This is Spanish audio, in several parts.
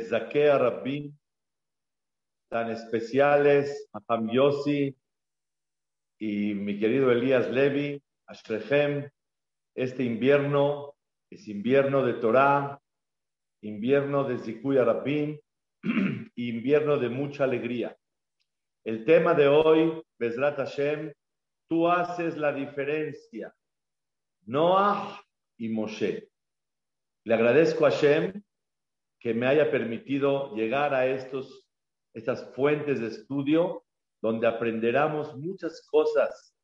Zakea Rabbi, tan especiales, Aham Yossi y mi querido Elías Levi, Ashrechem, este invierno es invierno de Torah, invierno de Zikuya Rabbin, invierno de mucha alegría. El tema de hoy, Bezrat Hashem, tú haces la diferencia. Noah y Moshe. Le agradezco a Hashem que me haya permitido llegar a estos, estas fuentes de estudio donde aprenderemos muchas cosas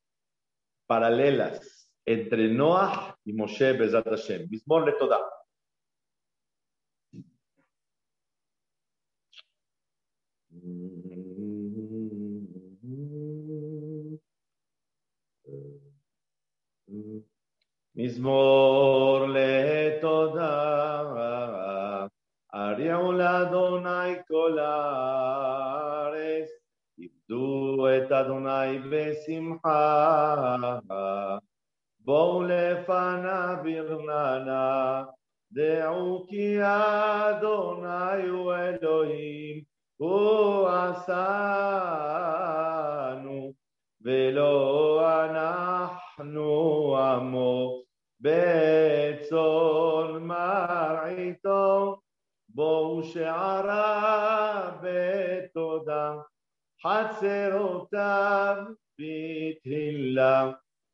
paralelas entre Noah y Moshe Bezrat Hashem. Mismor le toda. מזמור לתודה, אריעו לאדוני כל הארץ, עבדו את אדוני בשמחה, בואו לפניו ברננה, דעו כי אדוני הוא אלוהים, הוא עשנו, ולא אנחנו עמו. בצאן מרעיתו, בואו שערה בתודה, חצרותיו בתהילה,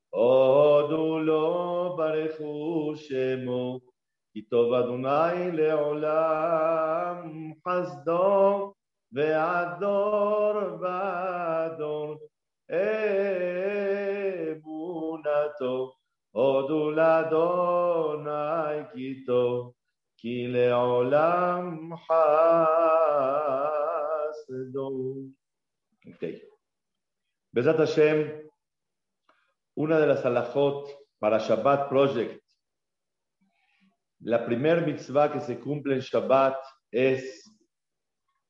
הודו לו ברכו שמו, כי טוב אדוני לעולם חסדו, והדור ודור אמונתו. הודו לאדוני כי טוב, כי לעולם חסדו. Okay. Besat Hashem, una de las alajot para Shabbat Project, la primer mitzvah que se cumple en Shabbat es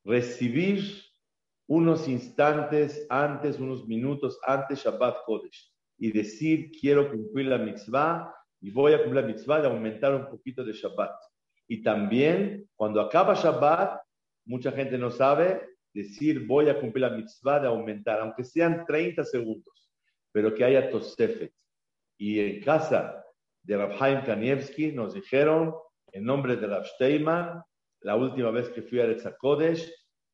recibir unos instantes antes, unos minutos antes Shabbat Kodesh y decir quiero cumplir la mitzvah y voy a cumplir la mitzvah de aumentar un poquito de Shabbat. Y también cuando acaba Shabbat, mucha gente no sabe decir voy a cumplir la mitzvah de aumentar, aunque sean 30 segundos, pero que haya Tosefet. Y en casa de Rabhaim Kanievski nos dijeron, en nombre de Rav la última vez que fui a Retzakodesh,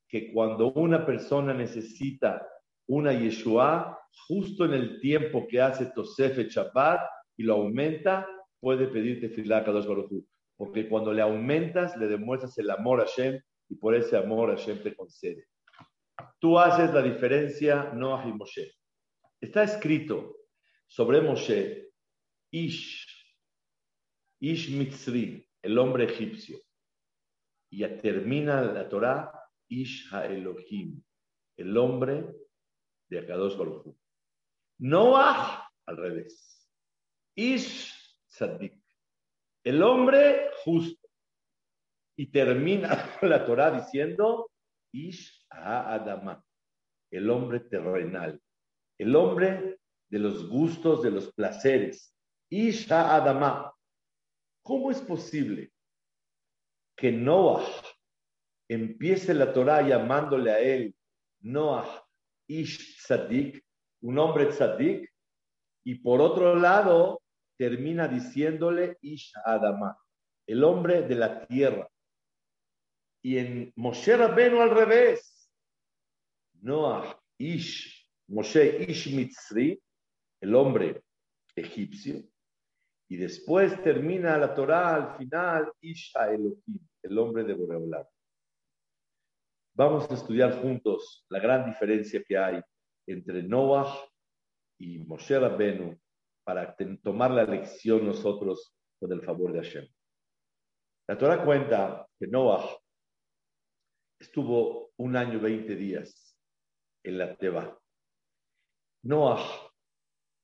que cuando una persona necesita una Yeshua, justo en el tiempo que hace Tosefet Shabbat y lo aumenta, puede pedirte Filah Kadosh Baruch Porque cuando le aumentas, le demuestras el amor a Hashem y por ese amor Hashem te concede. Tú haces la diferencia Noah y Moshe. Está escrito sobre Moshe, Ish, Ish Mitzri, el hombre egipcio. Y ya termina la Torah, Ish Elohim, el hombre de Akadosh Baruch Noah, al revés. Ish Tzadik, el hombre justo. Y termina la Torah diciendo Ish Adama, el hombre terrenal, el hombre de los gustos, de los placeres. Ish Adama. ¿Cómo es posible que Noah empiece la Torah llamándole a él Noah Ish Tzadik, un hombre tzadik, y por otro lado termina diciéndole Ish Adama, el hombre de la tierra. Y en Moshe Rabbeinu al revés, Noah Ish, Moshe Ish Mitzri, el hombre egipcio, y después termina la Torah al final Ish Elohim, el hombre de Boreolam. Vamos a estudiar juntos la gran diferencia que hay entre Noah y Moshe Rabbenu para tomar la lección nosotros con el favor de Hashem. La Torah cuenta que Noah estuvo un año y veinte días en la Teba. Noah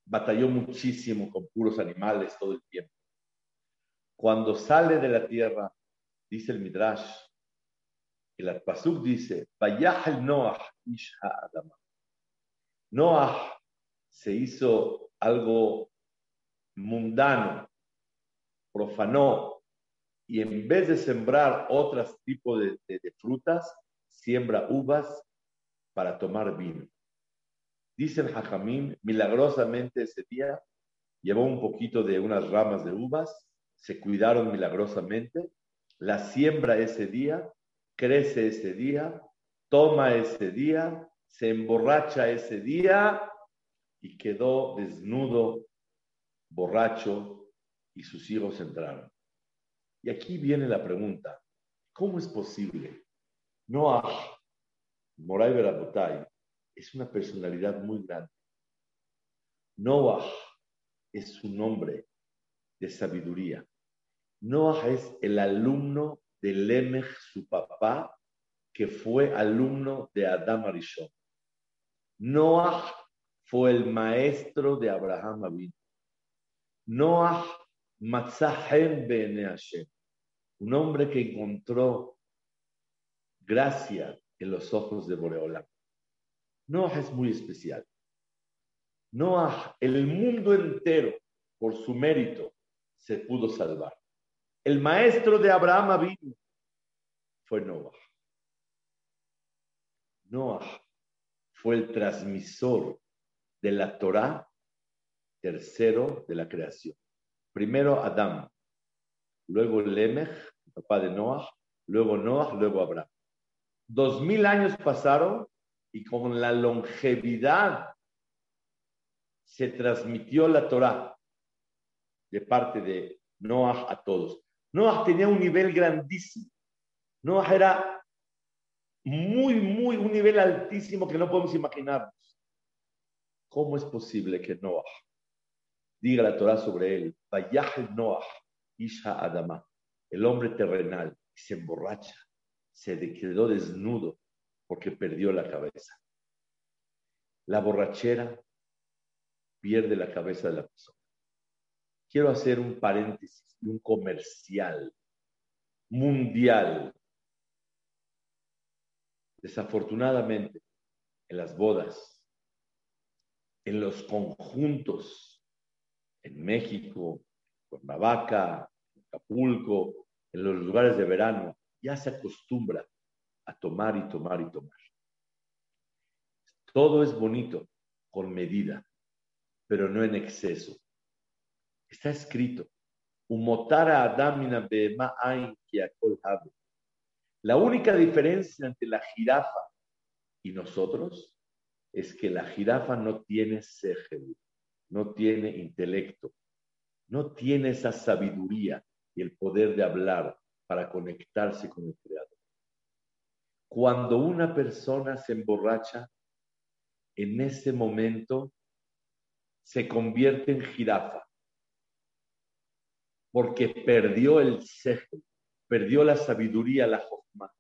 batalló muchísimo con puros animales todo el tiempo. Cuando sale de la tierra, dice el Midrash, el Pasuk dice, Noah. Noah se hizo algo mundano, profanó y en vez de sembrar otros tipos de, frutas, siembra uvas para tomar vino. Dice el Jajamín, milagrosamente ese día llevó un poquito de unas ramas de uvas, se cuidaron milagrosamente, la siembra ese día, crece ese día, toma ese día, se emborracha ese día y quedó desnudo, borracho, y sus hijos entraron. Y aquí viene la pregunta, ¿cómo es posible? Noah, Moray Berabotay, es una personalidad muy grande. Noah es un nombre de sabiduría. Noah es el alumno de Lemech, su papá, que fue alumno de Adam Arishon. Noah fue el maestro de Abraham Abin. Noah Matzahem Bene un hombre que encontró gracia en los ojos de Boreolam. Noah es muy especial. Noah, el mundo entero, por su mérito, se pudo salvar. El maestro de Abraham vino fue Noah. Noah fue el transmisor de la Torah, tercero de la creación. Primero Adán, luego Lemech, papá de Noah, luego Noah, luego Abraham. Dos mil años pasaron y con la longevidad se transmitió la Torah de parte de Noah a todos. Noah tenía un nivel grandísimo. Noah era muy, muy, un nivel altísimo que no podemos imaginarnos. ¿Cómo es posible que Noah diga la Torah sobre él? Vayah Noah, Isha Adama, el hombre terrenal, se emborracha, se quedó desnudo porque perdió la cabeza. La borrachera pierde la cabeza de la persona. Quiero hacer un paréntesis un comercial mundial. Desafortunadamente, en las bodas, en los conjuntos, en México, Cuernavaca, Acapulco, en los lugares de verano, ya se acostumbra a tomar y tomar y tomar. Todo es bonito con medida, pero no en exceso. Está escrito, la única diferencia entre la jirafa y nosotros es que la jirafa no tiene segel, no tiene intelecto, no tiene esa sabiduría y el poder de hablar para conectarse con el Creador. Cuando una persona se emborracha, en ese momento se convierte en jirafa, porque perdió el cejo, perdió la sabiduría, la jofma.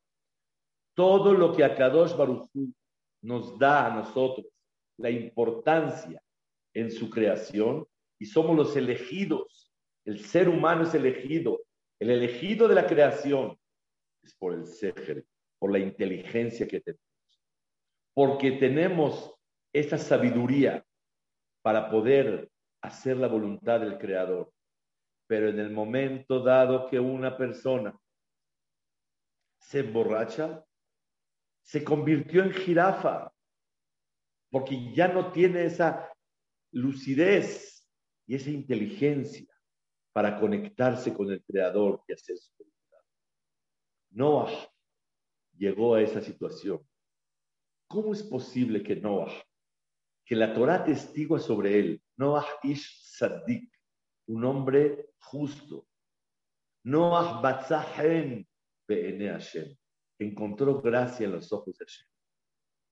Todo lo que Akadosh Baruchú nos da a nosotros, la importancia en su creación, y somos los elegidos. El ser humano es elegido. El elegido de la creación es por el Seher, por la inteligencia que tenemos. Porque tenemos esa sabiduría para poder hacer la voluntad del Creador. Pero en el momento dado que una persona se emborracha, se convirtió en jirafa, porque ya no tiene esa lucidez y esa inteligencia para conectarse con el Creador y hacer su voluntad. Noah llegó a esa situación. ¿Cómo es posible que Noah, que la Torah testigua sobre él, Noah ish Saddik, un hombre justo, Noah batzahen be'ene Hashem, encontró gracia en los ojos de Hashem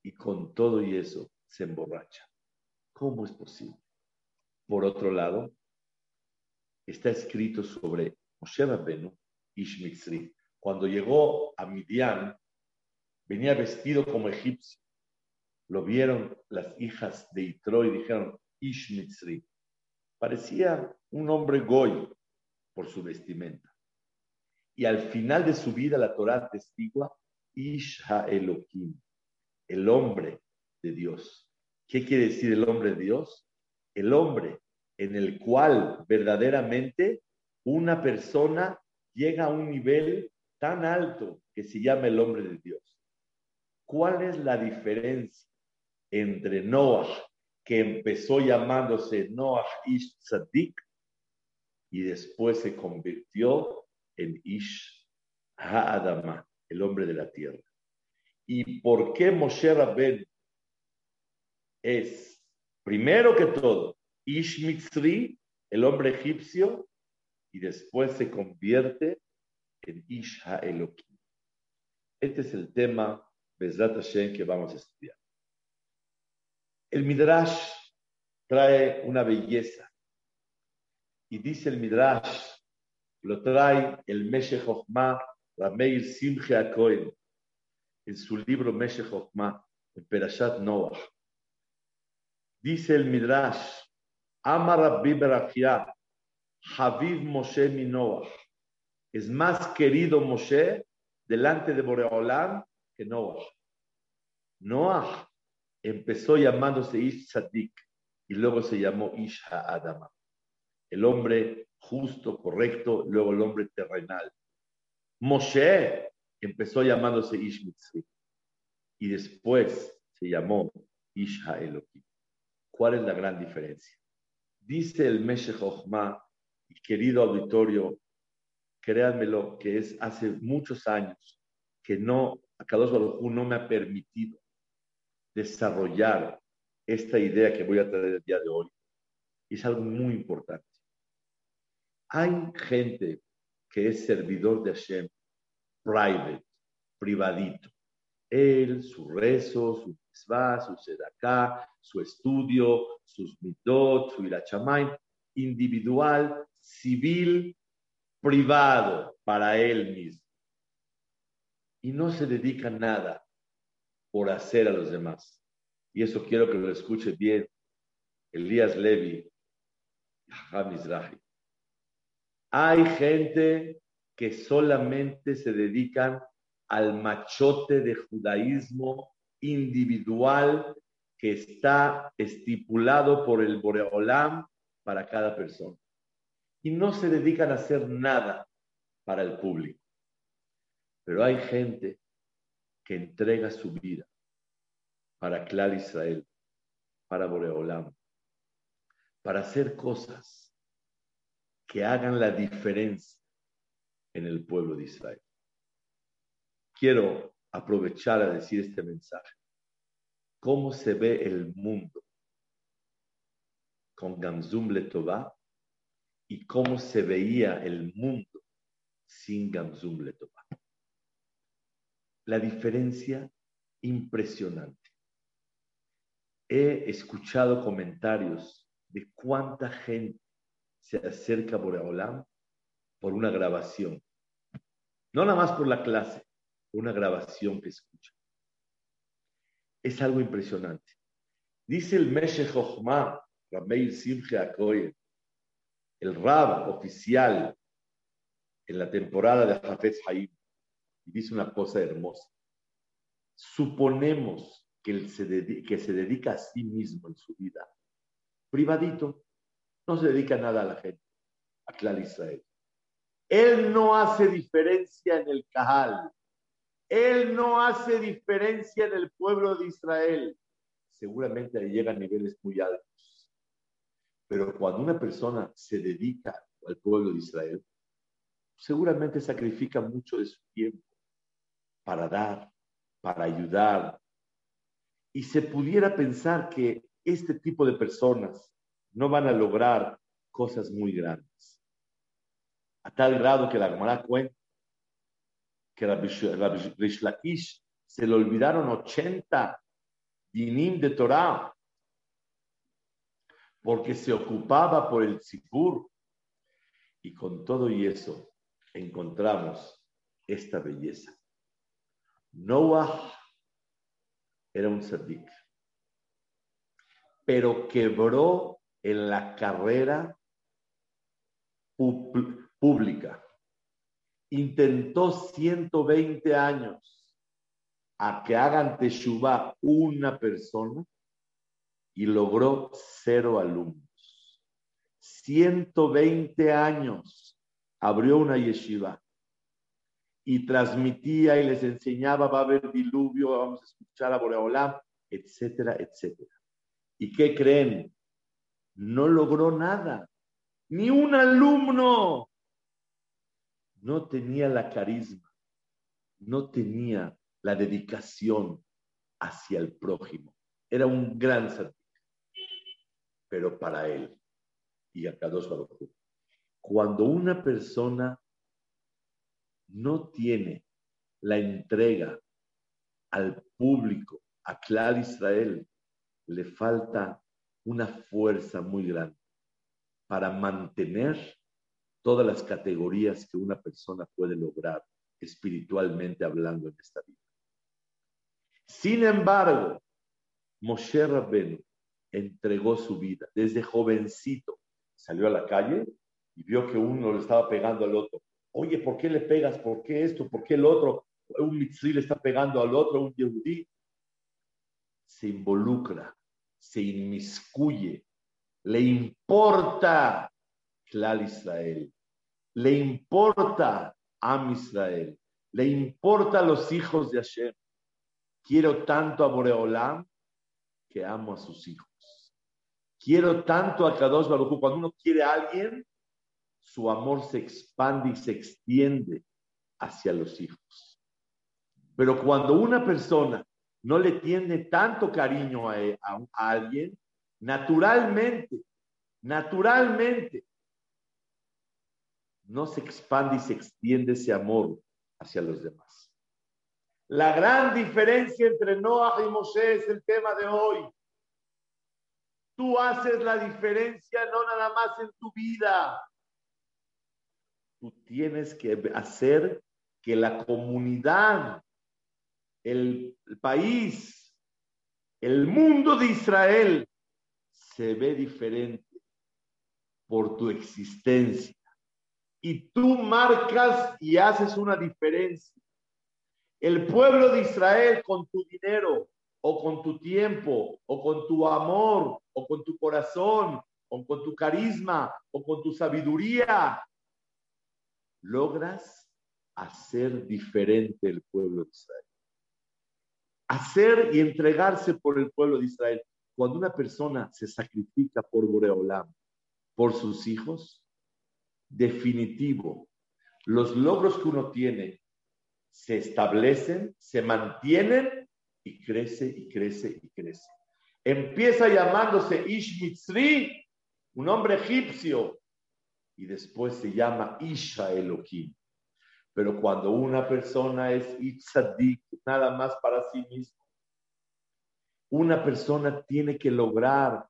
y con todo y eso se emborracha? ¿Cómo es posible? Por otro lado, está escrito sobre Moshe Benu Ish Cuando llegó a Midian, venía vestido como egipcio. Lo vieron las hijas de Itro y dijeron, Ish Parecía un hombre goy por su vestimenta. Y al final de su vida la Torah testigua Ish Elohim, el hombre de Dios. ¿Qué quiere decir el hombre de Dios? El hombre en el cual verdaderamente una persona llega a un nivel tan alto que se llama el hombre de Dios. ¿Cuál es la diferencia entre Noah, que empezó llamándose Noah Ish Tzadik, y después se convirtió en Ish Ha'adama, el hombre de la tierra? ¿Y por qué Moshe Rabben es, primero que todo, Ish Mitzri, el hombre egipcio, y después se convierte en Ish Ha'elokim? Este es el tema Bezrat Hashem que vamos a estudiar. El Midrash trae una belleza. Y dice el Midrash, lo trae el Meshe Chochmah, Rameir Simche Akoin, en su libro Meshe Chochmah, en Perashat Noah. Dice el Midrash, Amar Rabbi Berachia, Haviv Moshe mi Noah. Es más querido Moshe delante de Boreolam que Noah. Noah empezó llamándose Ish y luego se llamó Ish Adama. El hombre justo, correcto, luego el hombre terrenal. Moshe empezó llamándose Ish Mitzri y después se llamó Ish Elohim. ¿Cuál es la gran diferencia? Dice el Meshe Chochma, y querido auditorio, créanmelo, que es hace muchos años que no Akadosh Baruj no me ha permitido desarrollar esta idea que voy a traer el día de hoy. Es algo muy importante. Hay gente que es servidor de Hashem, private, privadito. Él, su rezo, su mitzvah, su sedaká, su estudio, sus mitot, su irachamay, individual, civil, privado para él mismo y no se dedica nada por hacer a los demás. Y eso quiero que lo escuche bien Elías Levi y Hay gente que solamente se dedican al machote de judaísmo individual que está estipulado por el Boreolam para cada persona. Y no se dedican a hacer nada para el público. Pero hay gente que entrega su vida para Clar Israel, para Boreolam, para hacer cosas que hagan la diferencia en el pueblo de Israel. Quiero aprovechar a decir este mensaje. ¿Cómo se ve el mundo con Gamzum Letová y cómo se veía el mundo sin Gamzum Letová? la diferencia impresionante. He escuchado comentarios de cuánta gente se acerca a Boreolam por una grabación. No nada más por la clase, una grabación que escucha. Es algo impresionante. Dice el Meshe Chochma, Rameir Simche Akoye, el Rab oficial en la temporada de Hafez Haim, y dice una cosa hermosa. Suponemos que, se que se dedica a sí mismo en su vida, privadito, no se dedica nada a la gente, a Clar Israel. Él no hace diferencia en el Cajal. Él no hace diferencia en el pueblo de Israel. Seguramente llega a niveles muy altos. Pero cuando una persona se dedica al pueblo de Israel, seguramente sacrifica mucho de su tiempo, para dar, para ayudar. Y se pudiera pensar que este tipo de personas no van a lograr cosas muy grandes. A tal grado que la Gemara cuenta que Lakish se le olvidaron 80 dinim de Torah porque se ocupaba por el tzipur. Y con todo y eso encontramos esta belleza. Noah era un sadik, pero quebró en la carrera pública. Intentó 120 años a que hagan Teshuvah una persona y logró cero alumnos. 120 años abrió una yeshiva y transmitía y les enseñaba, va a haber diluvio, vamos a escuchar a Boreolam, etcétera, etcétera. ¿Y qué creen? No logró nada. Ni un alumno no tenía la carisma, no tenía la dedicación hacia el prójimo. Era un gran servicio, pero para él y a Kadosh Baruj Cuando una persona no tiene la entrega al público, a Clar Israel, le falta una fuerza muy grande para mantener todas las categorías que una persona puede lograr espiritualmente hablando en esta vida. Sin embargo, Moshe Rabbenu entregó su vida desde jovencito. Salió a la calle y vio que uno le estaba pegando al otro. Oye, ¿por qué le pegas? ¿Por qué esto? ¿Por qué el otro? Un mitzri le está pegando al otro, un yehudí. Se involucra, se inmiscuye, le importa Clal Israel, le importa Am Israel, le importa a los hijos de Hashem. Quiero tanto a Boreolam que amo a sus hijos. Quiero tanto a Kadosh Baruch Cuando uno quiere a alguien, su amor se expande y se extiende hacia los hijos. Pero cuando una persona no le tiene tanto cariño a, alguien, naturalmente, naturalmente, no se expande y se extiende ese amor hacia los demás. La gran diferencia entre Noah y Moshe es el tema de hoy. Tú haces la diferencia no nada más en tu vida, tú tienes que hacer que la comunidad, el, país, el mundo de Israel se ve diferente por tu existencia. Y tú marcas y haces una diferencia. El pueblo de Israel con tu dinero o con tu tiempo o con tu amor o con tu corazón o con tu carisma o con tu sabiduría logras hacer diferente el pueblo de Israel. Hacer y entregarse por el pueblo de Israel. Cuando una persona se sacrifica por Boreolam, por sus hijos, definitivo, los logros que uno tiene se establecen, se mantienen y crece y crece y crece. Empieza llamándose Ish Mitzri, un hombre egipcio, y después se llama Isha Elohim. Pero cuando una persona es Itzadik, nada más para sí mismo, una persona tiene que lograr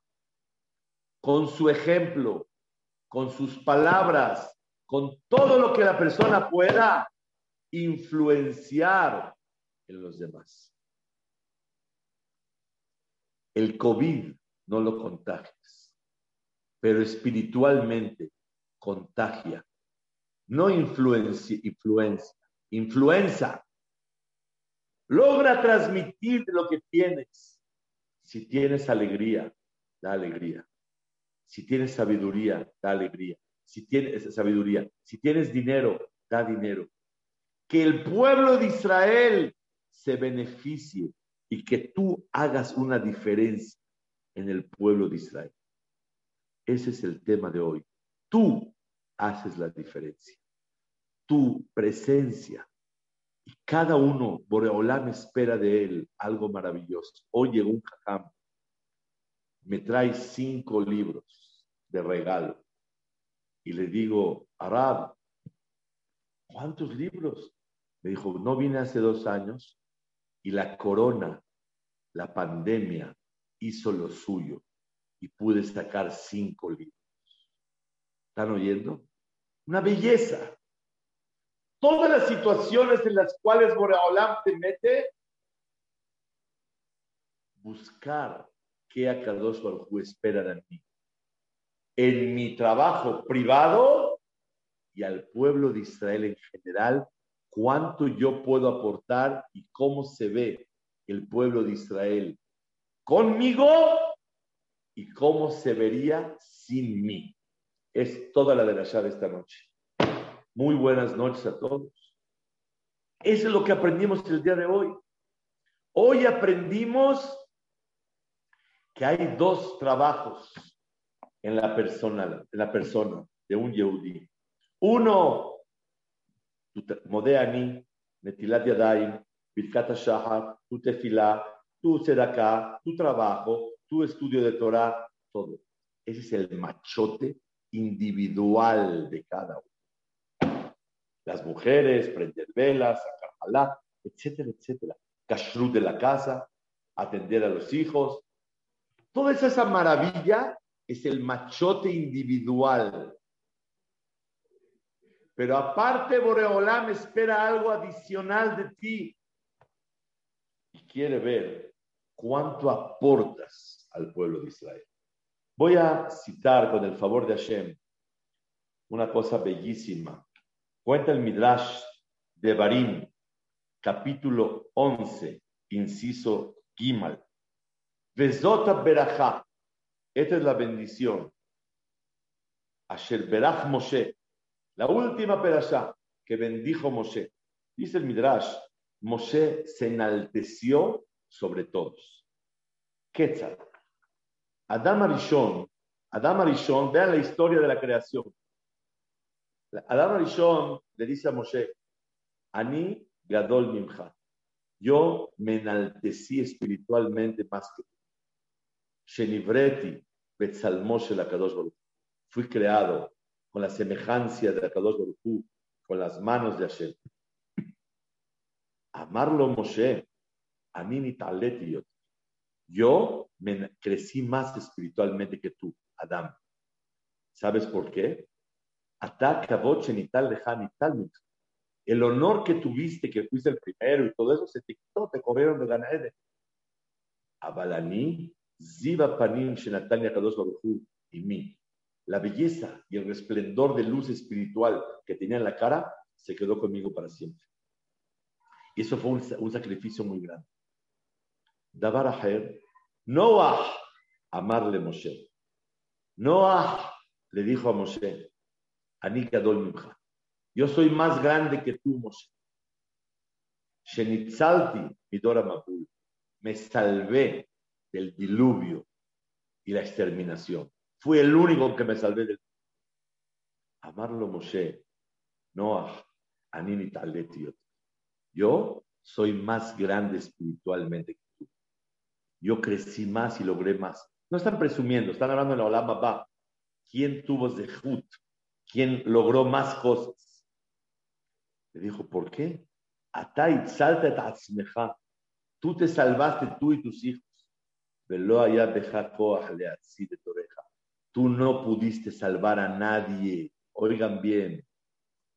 con su ejemplo, con sus palabras, con todo lo que la persona pueda influenciar en los demás. El COVID no lo contagias, pero espiritualmente contagia. No influencia, influencia, influenza. Logra transmitir lo que tienes. Si tienes alegría, da alegría. Si tienes sabiduría, da alegría. Si tienes sabiduría, si tienes dinero, da dinero. Que el pueblo de Israel se beneficie y que tú hagas una diferencia en el pueblo de Israel. Ese es el tema de hoy. Tú haces la diferencia. Tu presencia. Y cada uno, Boreolam espera de él algo maravilloso. Hoy llegó un jajam, me trae cinco libros de regalo. Y le digo, Arad, ¿cuántos libros? Me dijo, no vine hace dos años y la corona, la pandemia, hizo lo suyo y pude sacar cinco libros. ¿Están oyendo? Una belleza. Todas las situaciones en las cuales Boreolam te mete, buscar qué Akadosh Baruj espera de mí. En mi trabajo privado y al pueblo de Israel en general, cuánto yo puedo aportar y cómo se ve el pueblo de Israel conmigo y cómo se vería sin mí es toda la de la llave esta noche. Muy buenas noches a todos. Eso es lo que aprendimos el día de hoy. Hoy aprendimos que hay dos trabajos en la persona, en la persona de un Yehudi. Uno, Modeani, Netilat Yadayim, Birkat Shahar, tu tefilá, tu sedacá, tu trabajo, tu estudio de Torah, todo. Ese es el machote individual de cada uno. Las mujeres, prender velas, sacar halá, etcétera, etcétera. Kashrut de la casa, atender a los hijos. Toda esa maravilla es el machote individual. Pero aparte, Boreolam espera algo adicional de ti y quiere ver cuánto aportas al pueblo de Israel. Voy a citar con el favor de Hashem una cosa bellísima. Cuenta el Midrash de Barim, capítulo 11, inciso Gimal. Vezota Berajá. Esta es la bendición. Asher Berach Moshe. La última perashá que bendijo Moshe. Dice el Midrash, Moshe se enalteció sobre todos. Quetzal. Adam Arishon, Adam Arishon, vean la historia de la creación. Adam Arishon le dice a Moshe, Ani Gadol Mimcha, yo me enaltecí espiritualmente más que tú. Shenivreti Betzalmoshe la Kadosh. Fui creado con la semejanza de la Kadosh Baruch con las manos de Hashem. Amarlo Moshe, Ani Nitaleti Yo me crecí más espiritualmente que tú, Adam. ¿Sabes por qué? El honor que tuviste, que fuiste el primero y todo eso se te quitó, te corrieron de Ganaede. Abalani, Ziva Panim, Shenatania Kadosh Baruchu y mí. La belleza y el resplendor de luz espiritual que tenía en la cara se quedó conmigo para siempre. Y eso fue un, un sacrificio muy grande. Dabar Aher, Noah, amarle Moshe. Noah le dijo a Moshe, Anika Dolmimcha, yo soy más grande que tú, Moshe. Shenitzalti, Midora me salvé del diluvio y la exterminación. Fui el único que me salvé del Amarlo Moshe, Noah, Anini Taletiot. Yo soy más grande espiritualmente yo crecí más y logré más. No están presumiendo, están hablando en la Olama Ba. ¿Quién tuvo Zehut? ¿Quién logró más cosas? Le dijo, ¿por qué? Atai, salta Tú te salvaste tú y tus hijos. Velo allá de toreja. Tú no pudiste salvar a nadie. Oigan bien.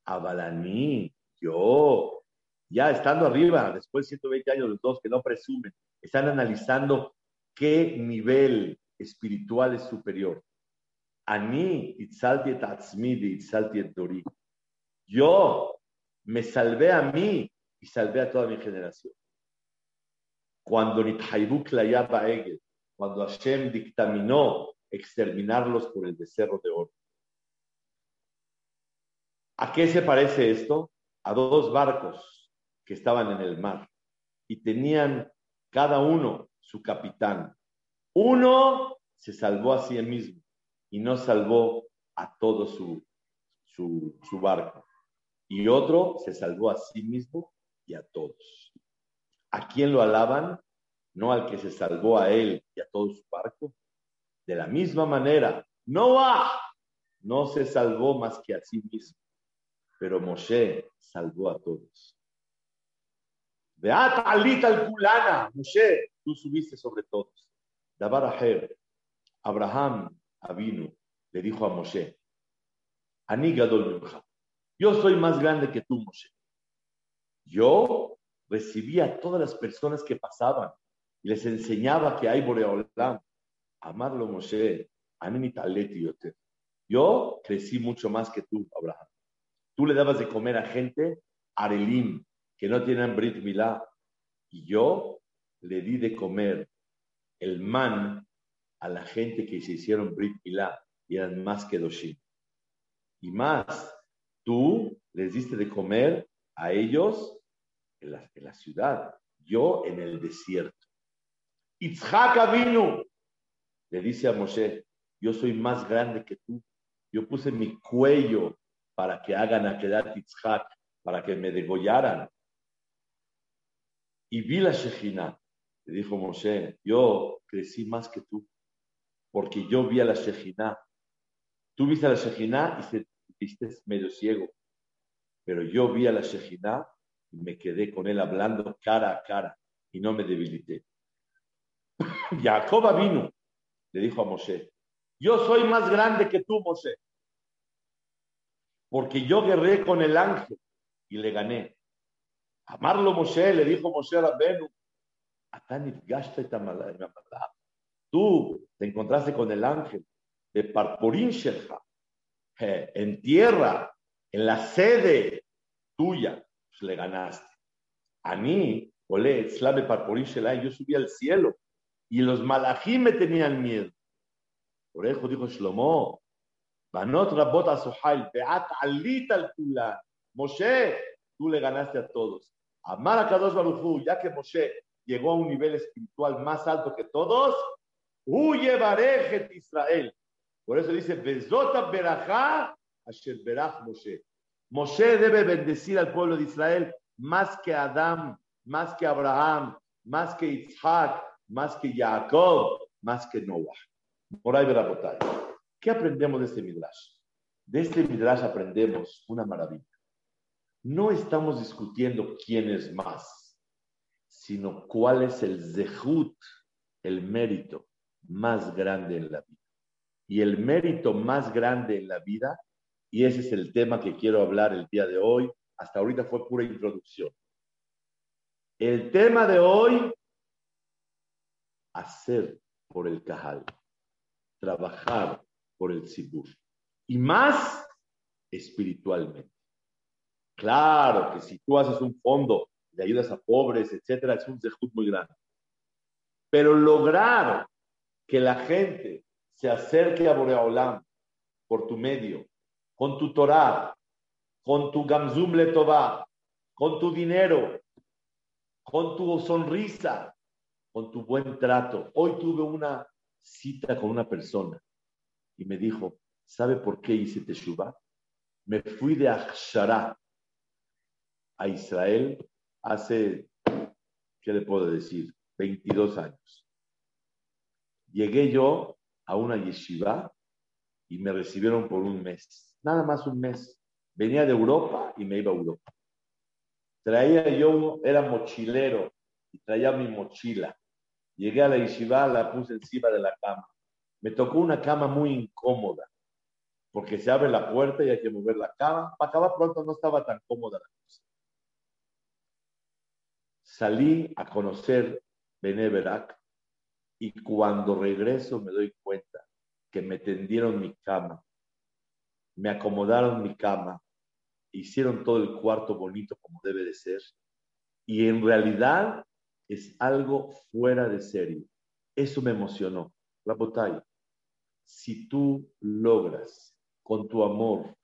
Abalaní, yo, ya estando arriba, después de 120 años los dos que no presumen, están analizando qué nivel espiritual es superior. Ani itzalti tatzmidi itzalti dori. Yo me salvé a mí y salvé a toda mi generación. Cuando cuando Hashem dictaminó exterminarlos por el becerro de oro. ¿A qué se parece esto? A dos barcos que estaban en el mar y tenían cada uno su capitán. Uno se salvó a sí mismo y no salvó a todo su, su, barco. Y otro se salvó a sí mismo y a todos. ¿A quién lo alaban? No al que se salvó a él y a todo su barco. De la misma manera, Noah no se salvó más que a sí mismo, pero Moshe salvó a todos. Beat alita al culana, Moshe, tú subiste sobre todos. Dabar Aher, Abraham Avinu, le dijo a Moshe, Anigadol yo soy más grande que tú, Moshe. Yo recibía a todas las personas que pasaban y les enseñaba que hay Boreolam. Amarlo, Moshe, Yo crecí mucho más que tú, Abraham. Tú le dabas de comer a gente, Arelim, que no tienen Brit Milá. Y yo le di de comer el man a la gente que se hicieron Brit Milá y eran más que Doshim. Y más, tú les diste de comer a ellos en la, ciudad, yo en el desierto. Itzhak vino, le dice a Moshe, yo soy más grande que tú. Yo puse mi cuello para que hagan a quedar Itzhak, para que me degollaran. Y vi la Shejina. Le dijo Moshe, yo crecí más que tú, porque yo vi a la Shejina. Tú viste a la Shejina y se viste medio ciego, pero yo vi a la Shejina y me quedé con él hablando cara a cara y no me debilité. Jacob vino, le dijo a Moshe, yo soy más grande que tú, Moshe, porque yo guerré con el ángel y le gané. Amarlo Moshe, le dijo Moshe a Rabbenu, tú te encontraste con el ángel de Parporín en tierra, en la sede tuya, pues le ganaste. A mí, olé, slave Parporín yo subí al cielo y los malají me tenían miedo. Por eso dijo Shlomo, Banot Rabot Asohail, Beat Alita al Moshe, tú le ganaste a todos. Amar a Kadosh Baruchu, ya que Moshe llegó a un nivel espiritual más alto que todos, huye Barejet Israel. Por eso dice, Bezota Berajá, Asher Berach Moshe. Moshe debe bendecir al pueblo de Israel más que Adam, más que Abraham, más que Isaac, más que Jacob, más que Noah. Ahí verá ¿Qué aprendemos de este Midrash? De este Midrash aprendemos una maravilla. No estamos discutiendo quién es más, sino cuál es el zehut, el mérito más grande en la vida. Y el mérito más grande en la vida, y ese es el tema que quiero hablar el día de hoy, hasta ahorita fue pura introducción. El tema de hoy, hacer por el cajal, trabajar por el sibur, y más espiritualmente. Claro que si tú haces un fondo de ayudas a pobres, etcétera, es un zehut muy grande. Pero lograr que la gente se acerque a Boreolam por tu medio, con tu Torah, con tu Gamzum Letová, con tu dinero, con tu sonrisa, con tu buen trato. Hoy tuve una cita con una persona y me dijo, ¿sabe por qué hice Teshuvah? Me fui de Akshara, a Israel hace, ¿qué le puedo decir? 22 años. Llegué yo a una yeshiva y me recibieron por un mes, nada más un mes. Venía de Europa y me iba a Europa. Traía yo, era mochilero y traía mi mochila. Llegué a la yeshiva, la puse encima de la cama. Me tocó una cama muy incómoda, porque se abre la puerta y hay que mover la cama. Para acabar pronto no estaba tan cómoda la salí a conocer Beneverac y cuando regreso me doy cuenta que me tendieron mi cama, me acomodaron mi cama, hicieron todo el cuarto bonito como debe de ser y en realidad es algo fuera de serie. Eso me emocionó. La botella. Si tú logras con tu amor,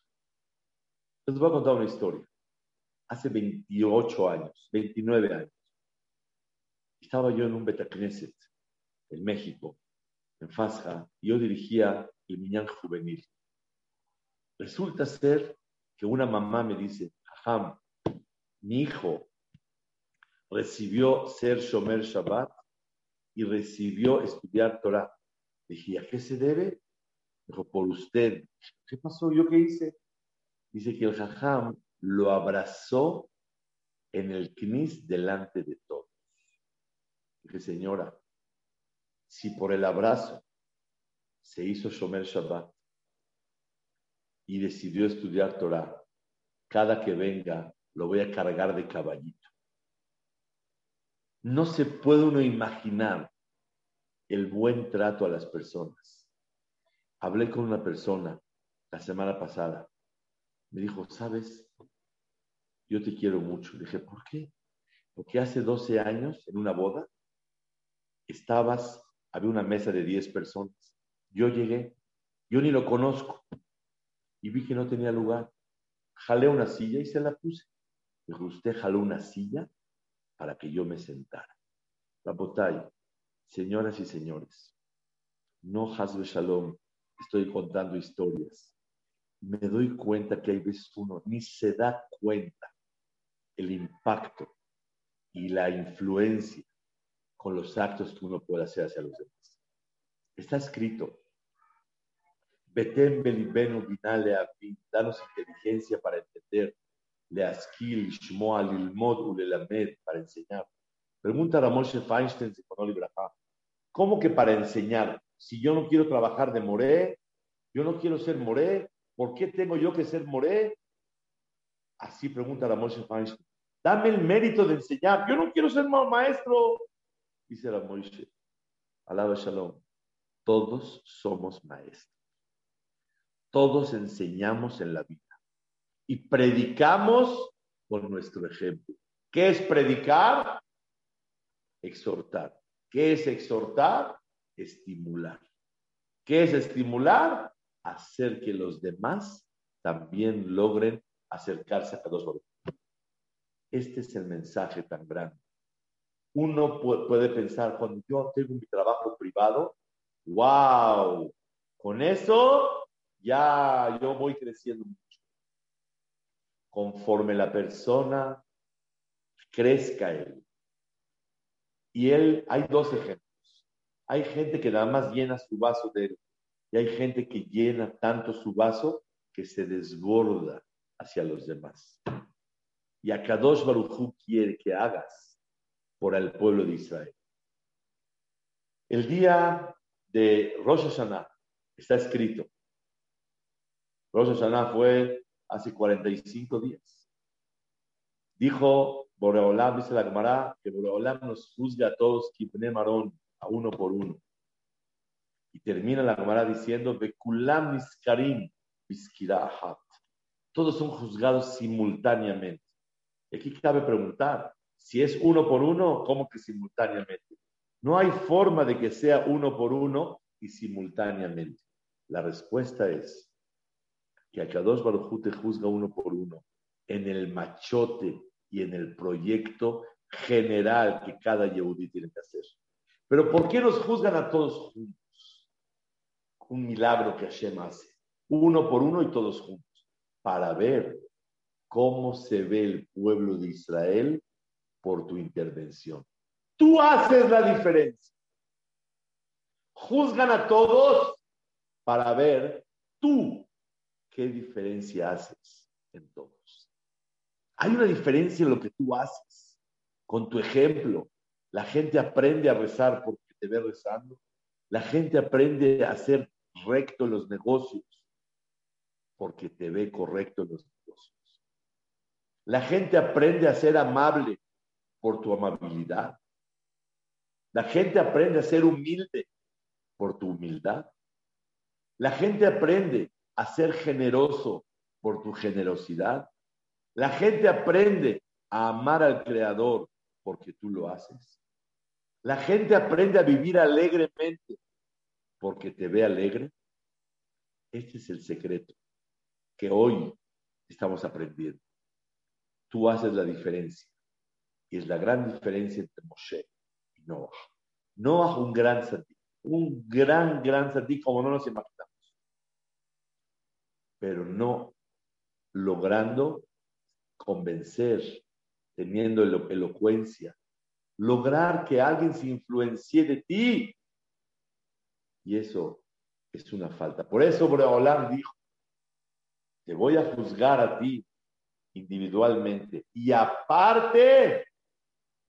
les voy a contar una historia. Hace 28 años, 29 años, estaba yo en un Betacneset en México, en Fasja, y yo dirigía el Miñán Juvenil. Resulta ser que una mamá me dice, Jajam, mi hijo recibió ser Shomer Shabbat y recibió estudiar Torah. Dije, ¿a qué se debe? Dijo, por usted. ¿Qué pasó? ¿Yo qué hice? Dice que el Jajam lo abrazó en el knis delante de todos. Dije, señora, si por el abrazo se hizo Shomer Shabbat y decidió estudiar Torah, cada que venga lo voy a cargar de caballito. No se puede uno imaginar el buen trato a las personas. Hablé con una persona la semana pasada. Me dijo, ¿sabes? Yo te quiero mucho. Le dije, ¿por qué? Porque hace 12 años, en una boda, estabas, había una mesa de 10 personas. Yo llegué, yo ni lo conozco, y vi que no tenía lugar. Jalé una silla y se la puse. Dijo, ¿usted jaló una silla? para que yo me sentara. Rapotay, señoras y señores, no Hasbe Shalom, estoy contando historias. Me doy cuenta que hay veces uno ni se da cuenta el impacto y la influencia con los actos que uno puede hacer hacia los demás. Está escrito, Betem belibenu binale danos inteligencia para entender, leaskil, shmoa, lilmod, ulelamed, para enseñar. Pregunta a Moshe Feinstein, ¿cómo que para enseñar? Si yo no quiero trabajar de moré, yo no quiero ser moré, ¿por qué tengo yo que ser moré? Así pregunta a Moshe Feinstein. Dame el mérito de enseñar. Yo no quiero ser maestro. Dice la Moshe. Alaba Shalom. Todos somos maestros. Todos enseñamos en la vida. Y predicamos con nuestro ejemplo. ¿Qué es predicar? Exhortar. ¿Qué es exhortar? Estimular. ¿Qué es estimular? Hacer que los demás también logren acercarse a dos este es el mensaje tan grande. Uno puede pensar, cuando yo tengo mi trabajo privado, wow, con eso ya yo voy creciendo mucho. Conforme la persona crezca él. Y él, hay dos ejemplos. Hay gente que nada más llena su vaso de él. Y hay gente que llena tanto su vaso que se desborda hacia los demás y a Kadosh Baruchú quiere que hagas por el pueblo de Israel. El día de Rosh Hashanah está escrito. Rosh Hashanah fue hace 45 días. Dijo Boreolam, dice la Gemara, que Boreolam nos juzga a todos, Marón, a uno por uno. Y termina la Gemara diciendo, Bekulam Niskarim, Todos son juzgados simultáneamente. Aquí cabe preguntar, si es uno por uno, ¿cómo que simultáneamente? No hay forma de que sea uno por uno y simultáneamente. La respuesta es que a Kadosh Baruj te juzga uno por uno en el machote y en el proyecto general que cada Yehudi tiene que hacer. Pero ¿por qué nos juzgan a todos juntos? Un milagro que Hashem hace, uno por uno y todos juntos, para ver cómo se ve el pueblo de Israel por tu intervención. Tú haces la diferencia. Juzgan a todos para ver tú qué diferencia haces en todos. Hay una diferencia en lo que tú haces. Con tu ejemplo, la gente aprende a rezar porque te ve rezando. La gente aprende a hacer recto los negocios porque te ve correcto en los la gente aprende a ser amable por tu amabilidad. La gente aprende a ser humilde por tu humildad. La gente aprende a ser generoso por tu generosidad. La gente aprende a amar al Creador porque tú lo haces. La gente aprende a vivir alegremente porque te ve alegre. Este es el secreto que hoy estamos aprendiendo tú haces la diferencia. Y es la gran diferencia entre Moshe y Noah. Noah, un gran satí, un gran, gran satí como no nos imaginamos. Pero no logrando convencer, teniendo elocuencia, lograr que alguien se influencie de ti. Y eso es una falta. Por eso Boreolam dijo, te voy a juzgar a ti individualmente y aparte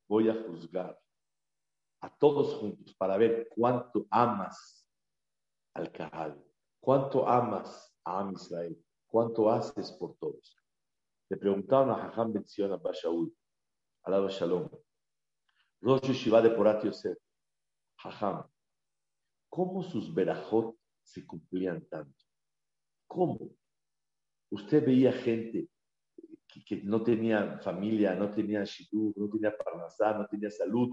voy a juzgar a todos juntos para ver cuánto amas al Kahal, cuánto amas a Am Israel, cuánto haces por todos. Le preguntaron a Jajam Ben a Bashaul, alaba Shalom, Rosh Shiva de Porat Yosef, Jajam, ¿cómo sus verajot se cumplían tanto? ¿Cómo? Usted veía gente que no tenía familia, no tenía shidur, no tenía parnasá, no tenía salud,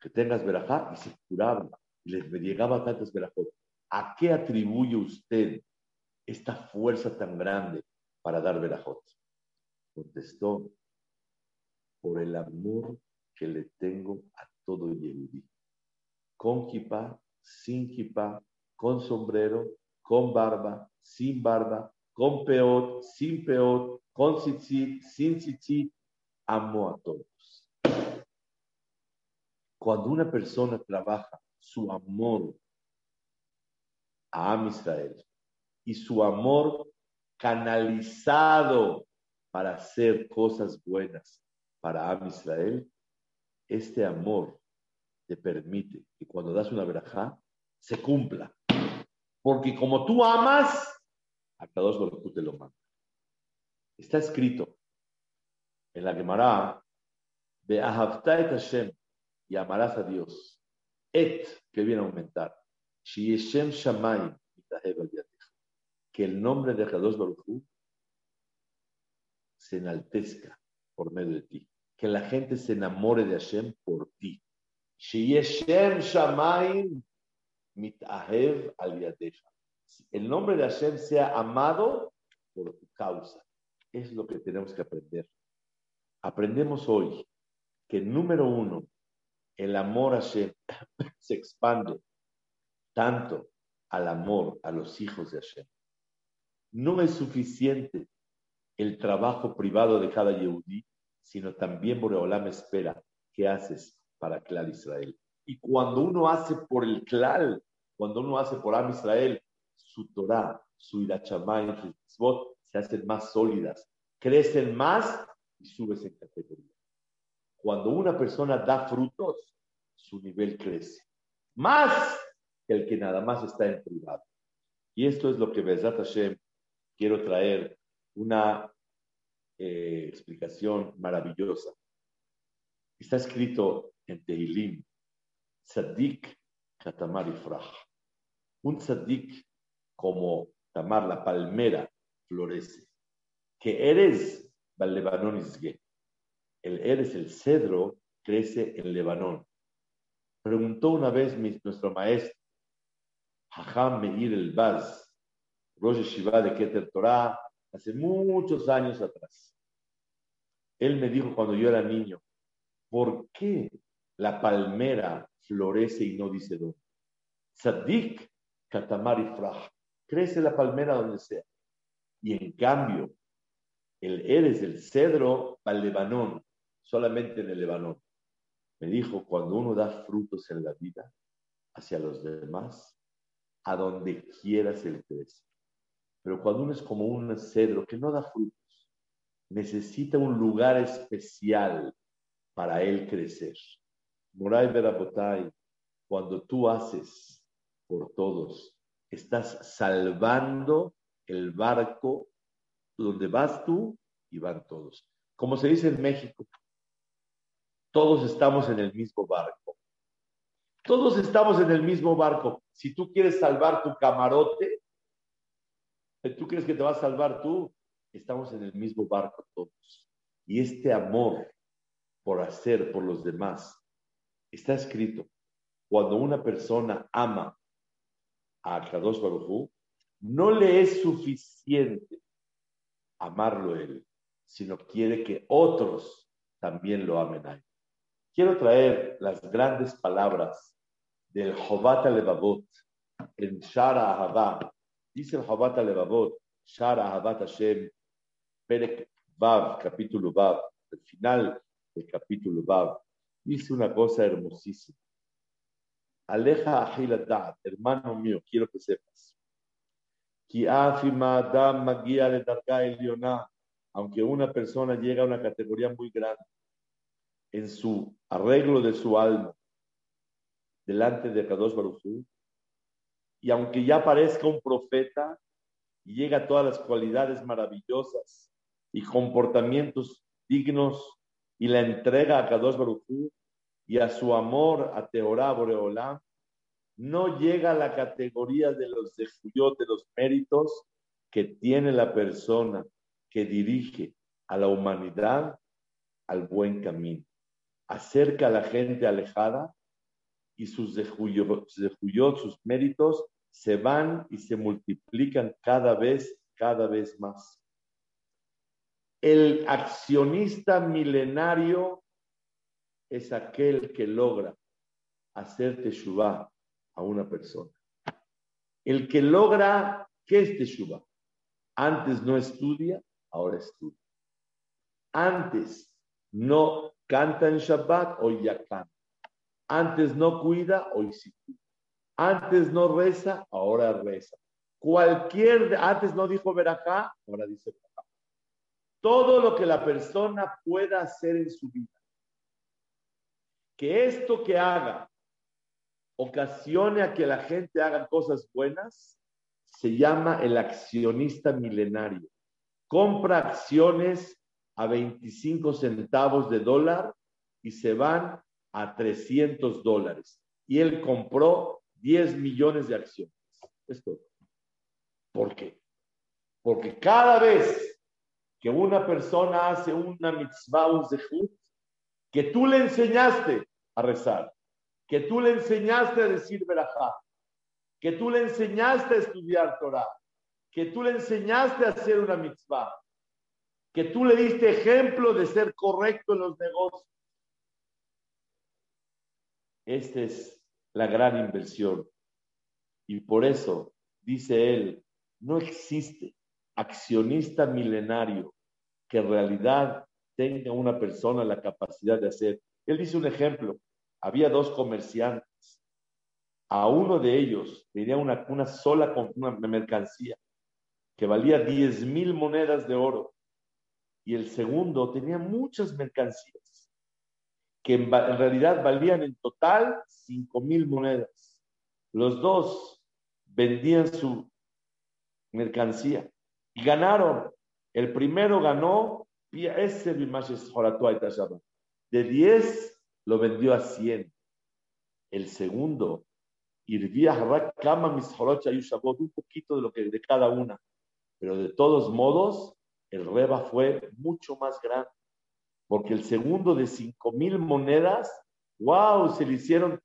que tengas verajá y se curaban y les llegaba tantas verajot. ¿A qué atribuye usted esta fuerza tan grande para dar verajot? Contestó, por el amor que le tengo a todo Yehudi. Con kippah, sin kippah, con sombrero, con barba, sin barba, con peot, sin peot, con tzitzit, sin tzitzit, amo a todos. Cuando una persona trabaja su amor a Am Israel y su amor canalizado para hacer cosas buenas para Am Israel, este amor te permite que cuando das una verajá se cumpla. Porque como tú amas, a cada dos te lo manda. Está escrito en la Gemara, de et Hashem, y amarás a Dios. Et, que viene a aumentar. Que el nombre de Kadosh Baruch se enaltezca por medio de ti. Que la gente se enamore de Hashem por ti. El nombre de Hashem sea amado por tu causa. Es lo que tenemos que aprender. Aprendemos hoy que número uno, el amor a Hashem se expande tanto al amor a los hijos de Hashem. No es suficiente el trabajo privado de cada Yehudí, sino también Boreolam espera que haces para Clal Israel. Y cuando uno hace por el Clal, cuando uno hace por Am Israel, su Torah, su Irachamay, su se hacen más sólidas, crecen más y subes en categoría. Cuando una persona da frutos, su nivel crece. Más que el que nada más está en privado. Y esto es lo que Bezat Hashem quiero traer una eh, explicación maravillosa. Está escrito en Tehilim, Tzadik Katamar Ifrah. Un tzadik como Tamar, la palmera, florece. Que eres. El eres el cedro crece en Lebanón. Preguntó una vez nuestro maestro, Hajam Meir el Baz, Rosh Shiva de Keter Torah, hace muchos años atrás. Él me dijo cuando yo era niño, ¿por qué la palmera florece y no dice dónde? Sadik Katamari Frah. Crece la palmera donde sea. Y en cambio, el Eres del cedro al Lebanón, solamente en el Lebanón. Me dijo, cuando uno da frutos en la vida hacia los demás, a donde quieras el crece. Pero cuando uno es como un cedro que no da frutos, necesita un lugar especial para él crecer. Moray Berabotay, cuando tú haces por todos, estás salvando el barco donde vas tú y van todos. Como se dice en México, todos estamos en el mismo barco. Todos estamos en el mismo barco. Si tú quieres salvar tu camarote, tú crees que te vas a salvar tú, estamos en el mismo barco todos. Y este amor por hacer por los demás está escrito. Cuando una persona ama a Kadosh no le es suficiente amarlo él, sino quiere que otros también lo amen a él. Quiero traer las grandes palabras del Jobat Levavot en Shara Ahavá. Dice el Jobat Levavot, Shara Ahavat Hashem, Perek Vav, capítulo Vav, el final del capítulo Vav. Dice una cosa hermosísima. Aleja Ahiladat, hermano mío, quiero que sepas aunque una persona llega a una categoría muy grande en su arreglo de su alma delante de Kadosh Baruj y aunque ya parezca un profeta llega a todas las cualidades maravillosas y comportamientos dignos y la entrega a Kadosh Baruj y a su amor a Teorá Boreolam, no llega a la categoría de los de de los méritos que tiene la persona que dirige a la humanidad al buen camino. Acerca a la gente alejada y sus de sus méritos, se van y se multiplican cada vez, cada vez más. El accionista milenario es aquel que logra hacer teshuva a una persona. El que logra, ¿qué es teshuva? Antes no estudia, ahora estudia. Antes no canta en Shabbat, hoy ya canta. Antes no cuida, hoy sí cuida. Antes no reza, ahora reza. Cualquier, antes no dijo veracá, ahora dice. Todo lo que la persona pueda hacer en su vida. Que esto que haga ocasione a que la gente haga cosas buenas, se llama el accionista milenario. Compra acciones a 25 centavos de dólar y se van a 300 dólares. Y él compró 10 millones de acciones. Esto. ¿Por qué? Porque cada vez que una persona hace una mitzvah, un zehut, que tú le enseñaste a rezar, que tú le enseñaste a decir verajá, que tú le enseñaste a estudiar Torah, que tú le enseñaste a hacer una mitzvah, que tú le diste ejemplo de ser correcto en los negocios. Esta es la gran inversión. Y por eso, dice él, no existe accionista milenario que en realidad tenga una persona la capacidad de hacer. Él dice un ejemplo. Había dos comerciantes. A uno de ellos tenía una, sola mercancía que valía 10 mil monedas de oro. Y el segundo tenía muchas mercancías que en, en realidad valían en total 5 mil monedas. Los dos vendían su mercancía. Y ganaron. El primero ganó, de 10 lo vendió a 100. El segundo, un poquito de lo que de cada una. Pero de todos modos, el reba fue mucho más grande. Porque el segundo de 5 mil monedas, wow, se le hicieron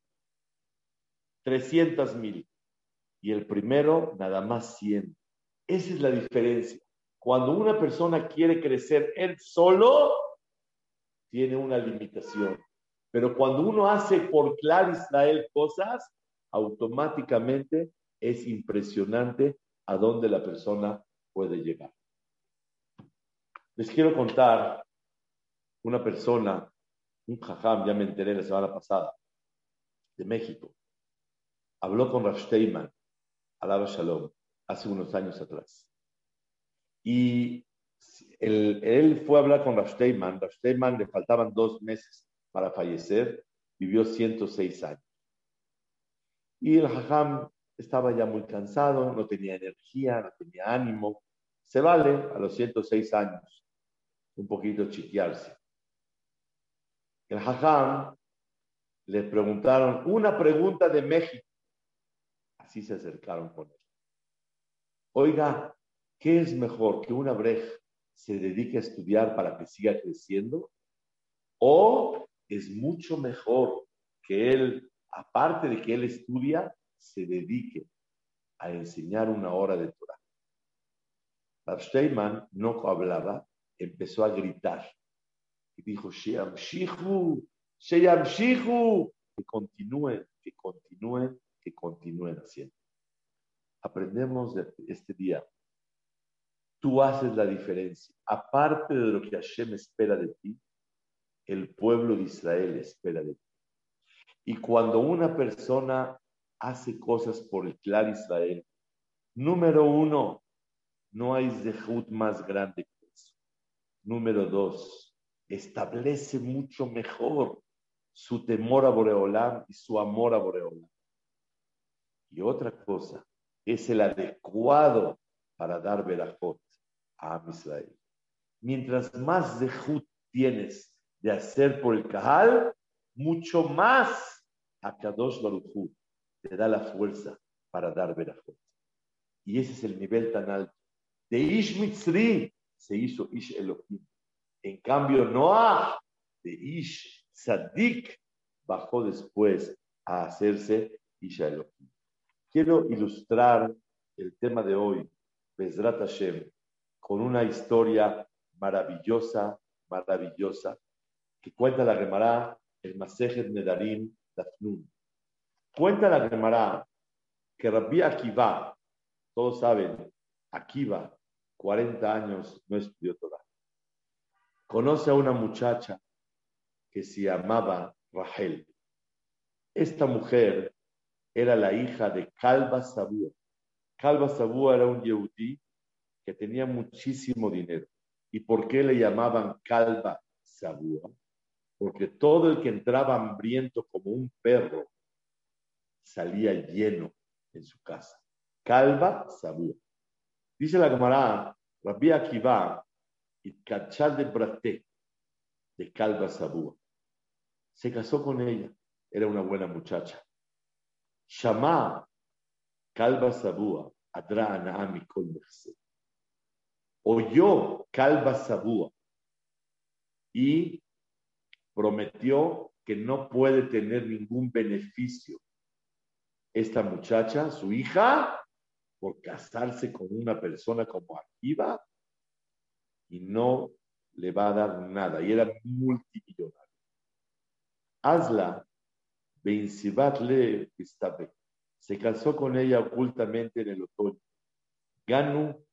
300 mil. Y el primero, nada más 100. Esa es la diferencia. Cuando una persona quiere crecer él solo, tiene una limitación. Pero cuando uno hace por Clar Israel cosas, automáticamente es impresionante a dónde la persona puede llegar. Les quiero contar una persona, un jajam, ya me enteré la semana pasada, de México. Habló con Rav Steinman, alaba Shalom hace unos años atrás. Y él, fue a hablar con Rav Steinman. le faltaban dos meses para fallecer. Vivió 106 años. Y el Hajam estaba ya muy cansado, no tenía energía, no tenía ánimo. Se vale a los 106 años un poquito chiquearse. El Hajam le preguntaron una pregunta de México. Así se acercaron con él. Oiga, ¿qué es mejor que una breja se dedique a estudiar para que siga creciendo? ¿O es mucho mejor que él, aparte de que él estudia, se dedique a enseñar una hora de Torah? Rav no hablaba, empezó a gritar y dijo, Sheyam Shihu, Sheyam Shihu, que continúen, que continúen, que continúen haciendo aprendemos de este día. Tú haces la diferencia. Aparte de lo que Hashem espera de ti, el pueblo de Israel espera de ti. Y cuando una persona hace cosas por el clan Israel, número uno, no hay zehut más grande que eso. Número dos, establece mucho mejor su temor a Boreolam y su amor a Boreolam. Y otra cosa, es el adecuado para dar verajot a Israel. Mientras más zehut tienes de hacer por el Kahal, mucho más a Kadosh Baruch te da la fuerza para dar verajot. Y ese es el nivel tan alto. De Ish Mitzri se hizo Ish Elohim. En cambio, Noah de Ish Sadik bajó después a hacerse Ish Elohim. Quiero ilustrar el tema de hoy, Bezrat Hashem, con una historia maravillosa, maravillosa, que cuenta la Gemara, el Masejet Nedarim Dafnun. Cuenta la Gemara que Rabbi Akiva, todos saben, Akiva, 40 años, no estudió Torah. Conoce a una muchacha que se llamaba Rahel. Esta mujer era la hija de Kalba Sabúa. Kalba Sabúa era un yehudí que tenía muchísimo dinero. ¿Y por qué le llamaban Kalba Sabúa? Porque todo el que entraba hambriento como un perro salía lleno en su casa. Calva Sabúa. Dice la camarada, Rabbi Akiva, y Cachal de Braté, de Calva Sabúa. Se casó con ella, era una buena muchacha. Shama, Calva Sabúa, Adra Anaami Oyó Calva Sabúa y prometió que no puede tener ningún beneficio esta muchacha, su hija, por casarse con una persona como Akiva y no le va a dar nada. Y era multimillonario. Hazla, le se casó con ella ocultamente en el otoño. Ganu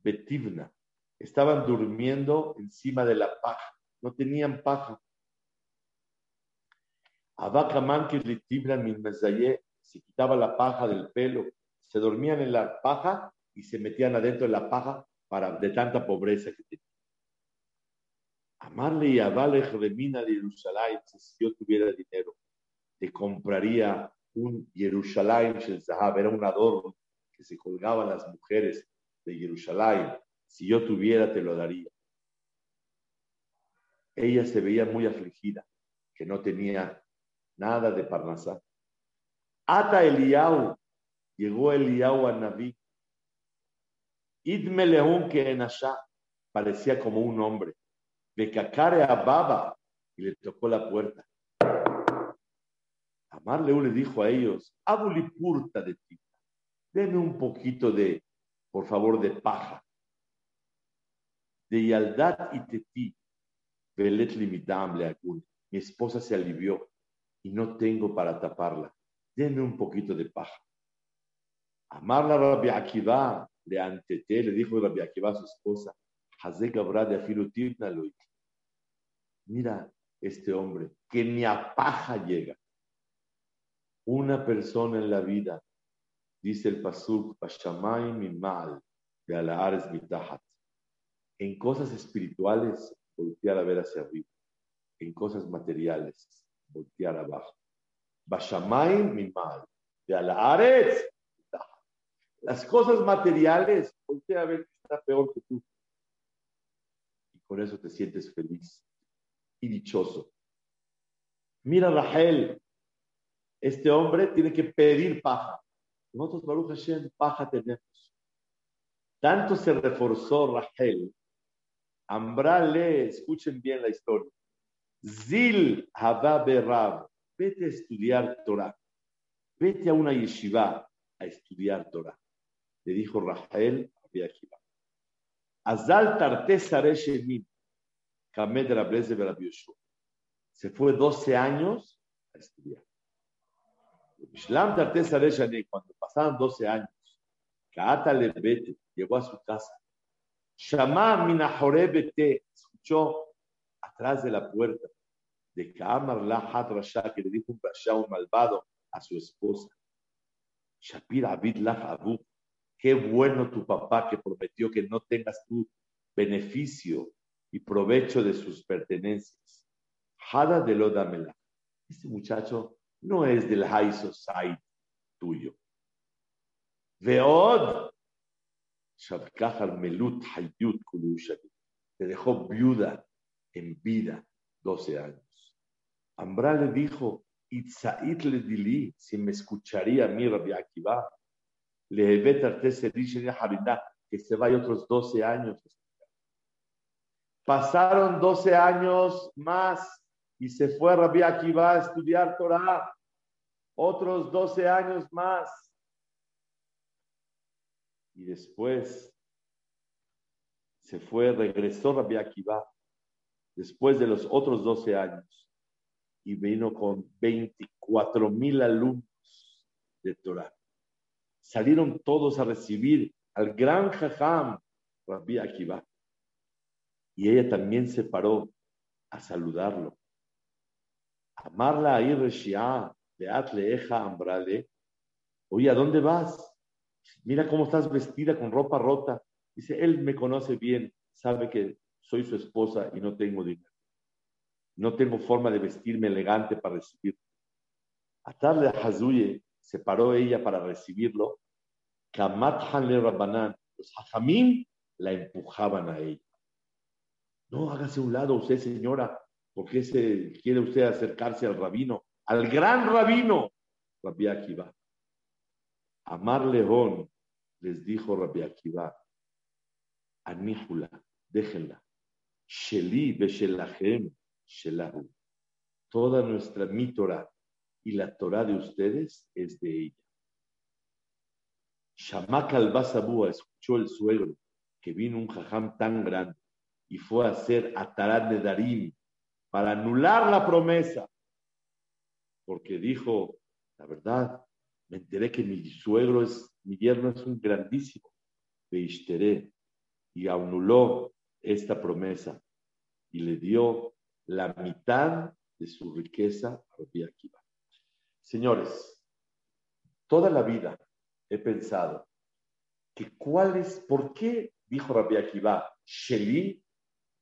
Betivna. Estaban durmiendo encima de la paja. No tenían paja. Abacaman que le min se quitaba la paja del pelo, se dormían en la paja y se metían adentro de la paja para, de tanta pobreza que tenían. Amarle y Abalej Remina de Jerusalén, si yo tuviera dinero, te compraría un Jerusalén era un adorno que se colgaban las mujeres de Jerusalén. Si yo tuviera, te lo daría. Ella se veía muy afligida, que no tenía nada de Parnasá. Ata Eliau, llegó Eliau a Naví. Idme León que en Asha parecía como un hombre. Becacare a Baba y le tocó la puerta. Amar Leú le dijo a ellos, Abulipurta de ti, denme un poquito de, por favor, de paja. De Yaldad y Teti, Velet le Mi esposa se alivió y no tengo para taparla denme un poquito de paja. Amar la Rabbi Akiva, le antete, le dijo Rabbi Akiva a su esposa, de Mira este hombre, que ni a paja llega. Una persona en la vida, dice el Pasuk, mi mal, de Alaares mitahat. En cosas espirituales, voltear a ver hacia arriba. En cosas materiales, voltear abajo. Bashamay mal de. Las cosas materiales, voltea a ver que está peor que tú. Y con eso te sientes feliz y dichoso. Mira, Rahel, este hombre tiene que pedir paja. Nosotros, Baruch Hashem, paja tenemos. Tanto se reforzó Rahel. Ambrale, escuchen bien la historia. Zil Hava Berab vete a estudiar Torah, vete a una yeshiva a estudiar Torah. Le dijo Rafael a Akiva. Azal Kamed Rableze Se fue 12 años a estudiar. Cuando pasaron 12 años, Kaata Vete llegó a su casa. Shama Minahore escuchó atrás de la puerta de Kamar Lahat Rasha, que le dijo un Rasha, un malvado, a su esposa. Shapir Abid Abu, qué bueno tu papá que prometió que no tengas tu beneficio y provecho de sus pertenencias. Hada de Lodamela. Este muchacho no es del high society tuyo. Veod, Shabkahar Melut Hayut Te dejó viuda en vida 12 años. Ambra le dijo, Itzait le dili, si me escucharía a mí, Rabbi Akiva, le que se vaya otros 12 años. Pasaron 12 años más y se fue Rabbi Akiva a estudiar Torah. Otros 12 años más. Y después se fue, regresó Rabbi Akiva después de los otros 12 años y vino con 24 mil alumnos de Torah. Salieron todos a recibir al gran Jajam Rabbi Akiva. Y ella también se paró a saludarlo. Amarla ahí de Atleeja Ambrale. Oye, ¿a dónde vas? Mira cómo estás vestida con ropa rota. Dice, él me conoce bien, sabe que soy su esposa y no tengo dinero. No tengo forma de vestirme elegante para recibirlo. A tarde Hazuye se paró ella para recibirlo. Kamat Rabbanan, los hajamim la empujaban a ella. No, hágase un lado usted, señora, porque se quiere usted acercarse al rabino, al gran rabino, Rabbi Akiva. Amar León les dijo Rabbi Akiva, Aníjula, déjenla. Sheli Beshelahem Shelahu. Toda nuestra mi y la Torah de ustedes es de ella. Shamak al escuchó el suegro que vino un jajam tan grande y fue a hacer Atarat de Darim para anular la promesa. Porque dijo, la verdad, me enteré que mi suegro es, mi yerno es un grandísimo. Veishteré y anuló esta promesa y le dio la mitad de su riqueza a Rabbi Akiva. Señores, toda la vida he pensado que cuál es, por qué dijo Rabbi Akiva, Sheli,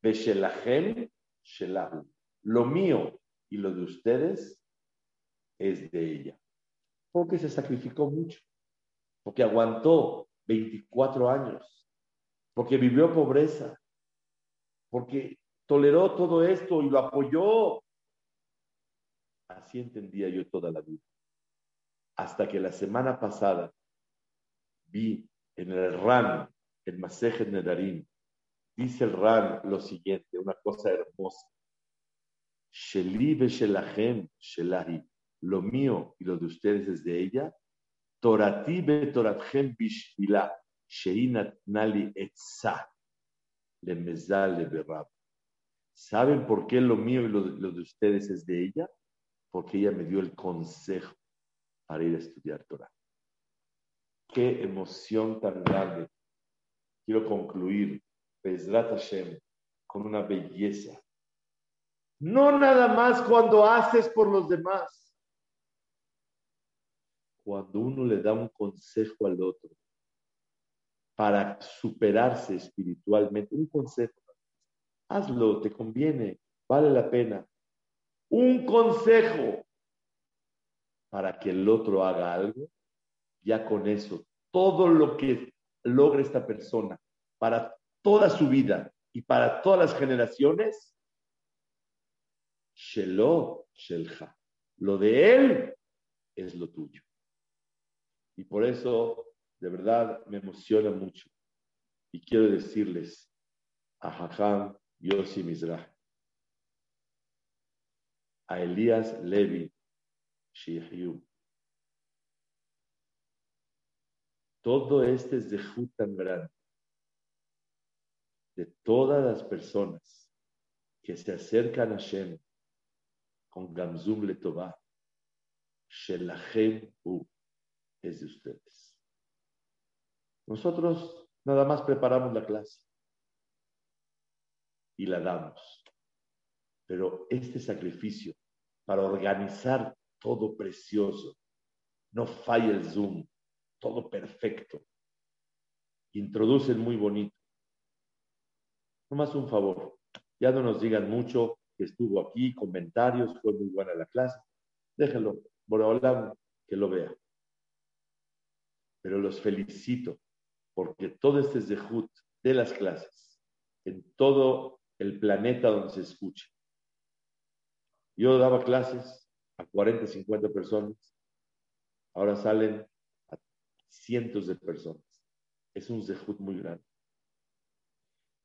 Beshelahem, Shelahu. Lo mío y lo de ustedes es de ella. Porque se sacrificó mucho, porque aguantó 24 años, porque vivió pobreza, porque toleró todo esto y lo apoyó. Así entendía yo toda la vida. Hasta que la semana pasada vi en el RAN, el Masejet Nedarim, dice el RAN lo siguiente, una cosa hermosa. Shelahi. Lo mío y lo de ustedes es de ella. Torati be toratchem bishvila. Sheinat nali etza. Le berab. ¿Saben por qué lo mío y lo, lo de ustedes es de ella? Porque ella me dio el consejo para ir a estudiar Torah. Qué emoción tan grande. Quiero concluir, Bezrat Hashem, con una belleza no nada más cuando haces por los demás. Cuando uno le da un consejo al otro para superarse espiritualmente, un consejo, hazlo, te conviene, vale la pena. Un consejo para que el otro haga algo, ya con eso, todo lo que logra esta persona para toda su vida y para todas las generaciones, Shelo Shelja. Lo de él es lo tuyo. Y por eso, de verdad, me emociona mucho. Y quiero decirles a Hajam Yossi Mizrah, a Elías Levi Shihiu, todo este es de tan grande de todas las personas que se acercan a Shem con Gamzum Letová. Shelachem U es de ustedes. Nosotros nada más preparamos la clase y la damos. Pero este sacrificio para organizar todo precioso, no falla el Zoom, todo perfecto, introducen muy bonito. Nomás un favor, ya no nos digan mucho, estuvo aquí, comentarios, fue muy buena la clase. Déjenlo, hablar que lo vea. Pero los felicito porque todo este zehut de las clases, en todo el planeta donde se escucha. Yo daba clases a 40, 50 personas, ahora salen a cientos de personas. Es un zehut muy grande.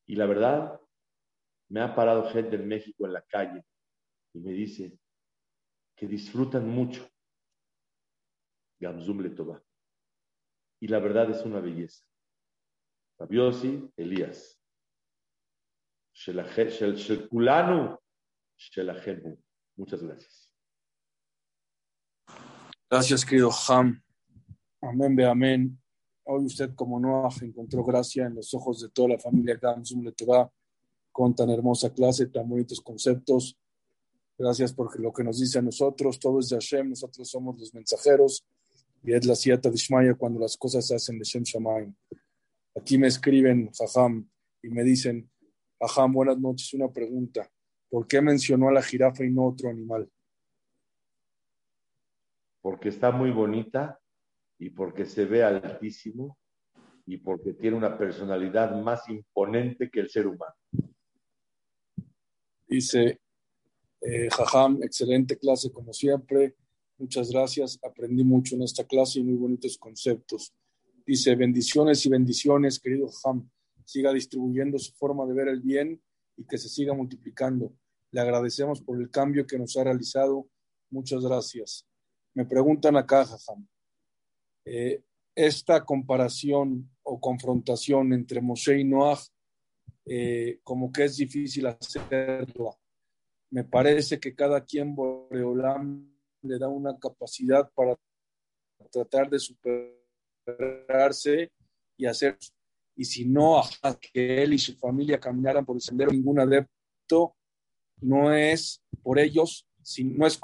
Y la verdad, me ha parado gente en México en la calle y me dice que disfrutan mucho Gamzum Letová. Y la verdad es una belleza. Fabiosi, Elías, של כולנו, שלכם הוא. Muchas gracias. Gracias, querido Ham. Amén, be amén. Hoy usted, como Noah, encontró gracia en los ojos de toda la familia Gamsum Letová con tan hermosa clase, tan bonitos conceptos. Gracias por lo que nos dice a nosotros. Todo es de Hashem, nosotros somos los mensajeros. Y es la sieta de Ishmael cuando las cosas se hacen de Shem Shamayim. Aquí me escriben, Jajam, y me dicen, Jajam, buenas noches, una pregunta. ¿Por qué mencionó a la jirafa y no otro animal? Porque está muy bonita y porque se ve altísimo y porque tiene una personalidad más imponente que el ser humano. Dice, eh, Jajam, excelente clase como siempre. Muchas gracias. Aprendí mucho en esta clase y muy bonitos conceptos. Dice, bendiciones y bendiciones, querido Jajam. Siga distribuyendo su forma de ver el bien y que se siga multiplicando. Le agradecemos por el cambio que nos ha realizado. Muchas gracias. Me preguntan acá, Jajam, eh, esta comparación o confrontación entre Moshe y Noah, eh, como que es difícil hacerla. Me parece que cada quien Boreolam le da una capacidad para tratar de y hacer y si no, que él y su familia caminaran por el sendero, ningún adepto no es por ellos, no, es,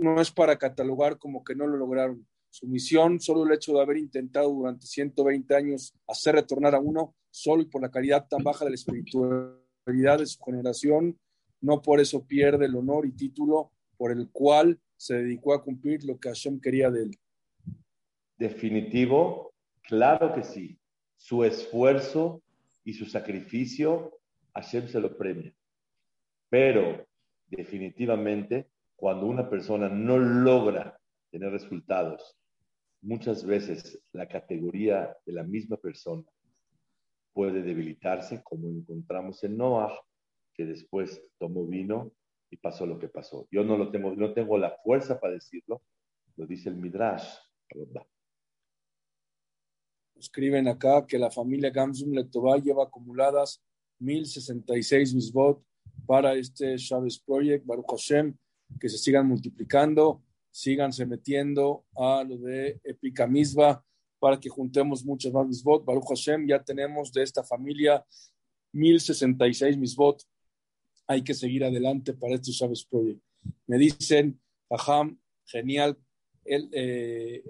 no es para catalogar como que no lo lograron. Su misión, solo el hecho de haber intentado durante 120 años hacer retornar a uno, solo y por la caridad tan baja de la espiritualidad de su generación, no por eso pierde el honor y título por el cual se dedicó a cumplir lo que Hashem quería de él. Definitivo, claro que sí su esfuerzo y su sacrificio, Hashem se lo premia. Pero definitivamente, cuando una persona no logra tener resultados, muchas veces la categoría de la misma persona puede debilitarse, como encontramos en Noah, que después tomó vino y pasó lo que pasó. Yo no lo tengo, no tengo la fuerza para decirlo, lo dice el Midrash. Escriben acá que la familia Gamsum Letová lleva acumuladas 1066 misbot para este Chávez Project, Baruch Hashem, que se sigan multiplicando, síganse metiendo a lo de Epica Misba para que juntemos muchas más misbot. Baruch Hashem, ya tenemos de esta familia 1066 misbot. Hay que seguir adelante para este Chávez Project. Me dicen, Aham, genial, él, eh,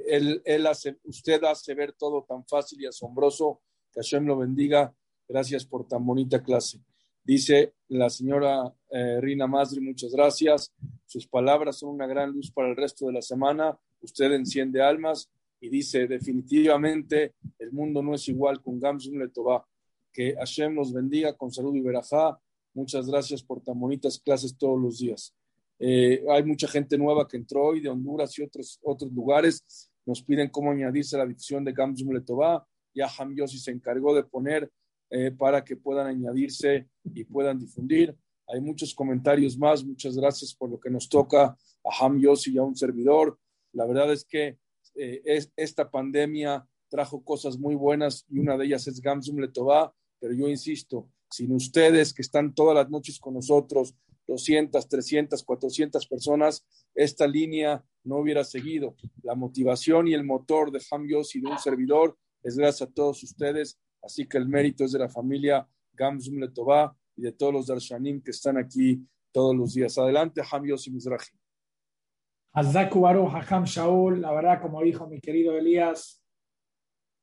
él, hace, usted hace ver todo tan fácil y asombroso. Que Hashem lo bendiga. Gracias por tan bonita clase. Dice la señora eh, Rina Masri, muchas gracias. Sus palabras son una gran luz para el resto de la semana. Usted enciende almas y dice, definitivamente el mundo no es igual con Gamsum Letová. Que Hashem los bendiga con salud y verajá. Muchas gracias por tan bonitas clases todos los días. Eh, hay mucha gente nueva que entró hoy de Honduras y otros, otros lugares. Nos piden cómo añadirse la difusión de Gamsum Letová. Ya Ham Yossi se encargó de poner eh, para que puedan añadirse y puedan difundir. Hay muchos comentarios más. Muchas gracias por lo que nos toca a Ham Yossi y a un servidor. La verdad es que eh, es, esta pandemia trajo cosas muy buenas y una de ellas es Gamsum Letová. Pero yo insisto, sin ustedes que están todas las noches con nosotros, 200, 300, 400 personas, esta línea no hubiera seguido. La motivación y el motor de Ham y de un servidor es gracias a todos ustedes, así que el mérito es de la familia Gamzum Letová y de todos los Darshanim que están aquí todos los días. Adelante, Ham y Mizrahi. Hacham Shaul, la verdad, como dijo mi querido Elías,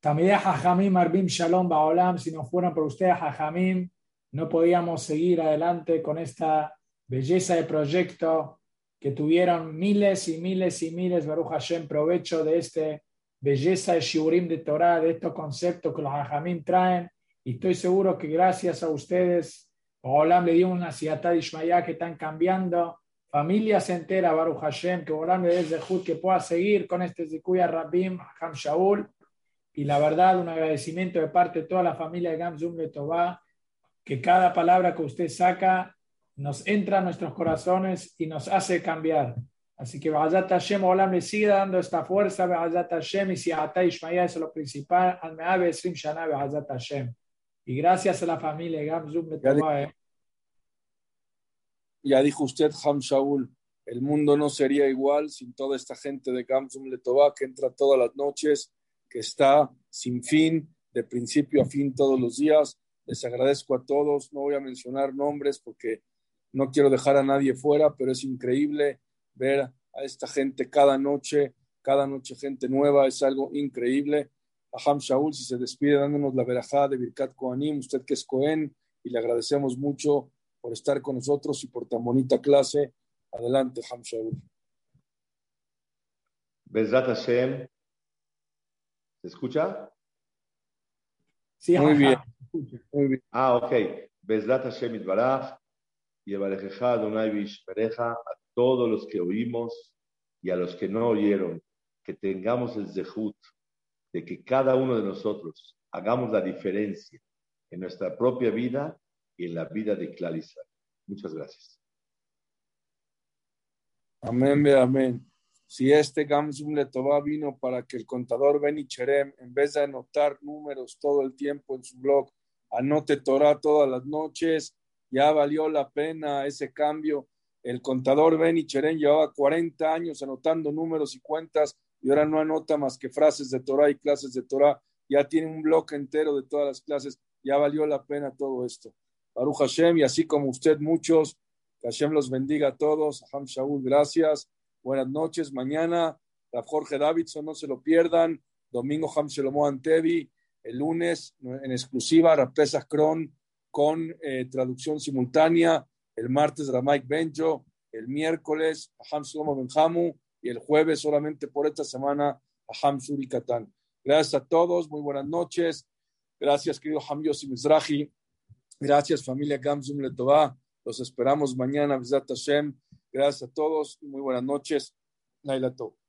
Tamideh Hachamim Arbim Shalom Baolam, si no fueran por ustedes, Hachamim, no podíamos seguir adelante con esta belleza de proyecto que tuvieron miles y miles y miles, Baruch Hashem, provecho de este belleza de Shiurim de Torah, de estos conceptos que los Hajamim traen. Y estoy seguro que gracias a ustedes, Olam le dio una ciudad de Ishmael que están cambiando. Familias enteras, Baruch Hashem, que Olam le dé que pueda seguir con este Zikuya Rabim, Ham Shaul. Y la verdad, un agradecimiento de parte de toda la familia de Gamzum Letová, que cada palabra que usted saca nos entra a nuestros corazones y nos hace cambiar. Así que Ba'azat Hashem, Olam le sigue dando esta fuerza, Ba'azat Hashem, y si Ata Ishmael es lo principal, al Me'abe Esrim Shana, Ba'azat Hashem. Y gracias a la familia Gamzum Letová, ya dijo usted, Ham Shaul, el mundo no sería igual sin toda esta gente de Gamsum Letová que entra todas las noches, que está sin fin, de principio a fin todos los días. Les agradezco a todos, no voy a mencionar nombres porque no quiero dejar a nadie fuera, pero es increíble ver a esta gente cada noche, cada noche gente nueva, es algo increíble. A Ham Shaul, si se despide dándonos la verajá de Birkat Kohanim, usted que es Cohen, y le agradecemos mucho por estar con nosotros y por tan bonita clase. Adelante, Ham Shaul. Bezrat Hashem. ¿Se escucha? Sí, muy bien. Muy bien. Ah, ok. Bezrat Hashem Itbaraj. Y Evarejeja Adonai Vishpereja a todos los que oímos y a los que no oyeron, que tengamos el zehut de que cada uno de nosotros hagamos la diferencia en nuestra propia vida y en la vida de Clarisa. Muchas gracias. Amén, amén. Si este Gamsum Letová vino para que el contador Beni Cherem, en vez de anotar números todo el tiempo en su blog, anote Torah todas las noches, ya valió la pena ese cambio. El contador Beni Cherem llevaba 40 años anotando números y cuentas y ahora no anota más que frases de Torah y clases de Torah. Ya tiene un blog entero de todas las clases. Ya valió la pena todo esto. Baruch Hashem, y así como usted, muchos, Hashem los bendiga a todos. Ham Shaul, gracias. Buenas noches. Mañana, la Jorge Davidson, no se lo pierdan. Domingo, Ham Shelomo Antevi. El lunes, en exclusiva, Rapesach Kron con eh, traducción simultánea. El martes, Ramaik Benjo. El miércoles, Ham Shelomo Benjamu. Y el jueves, solamente por esta semana, Ham Suri Katan. Gracias a todos. Muy buenas noches. Gracias, querido Ham Yossi Mizrahi. Gracias, familia Gamzum Letová. Los esperamos mañana, Hashem. Gracias a todos y muy buenas noches. Naila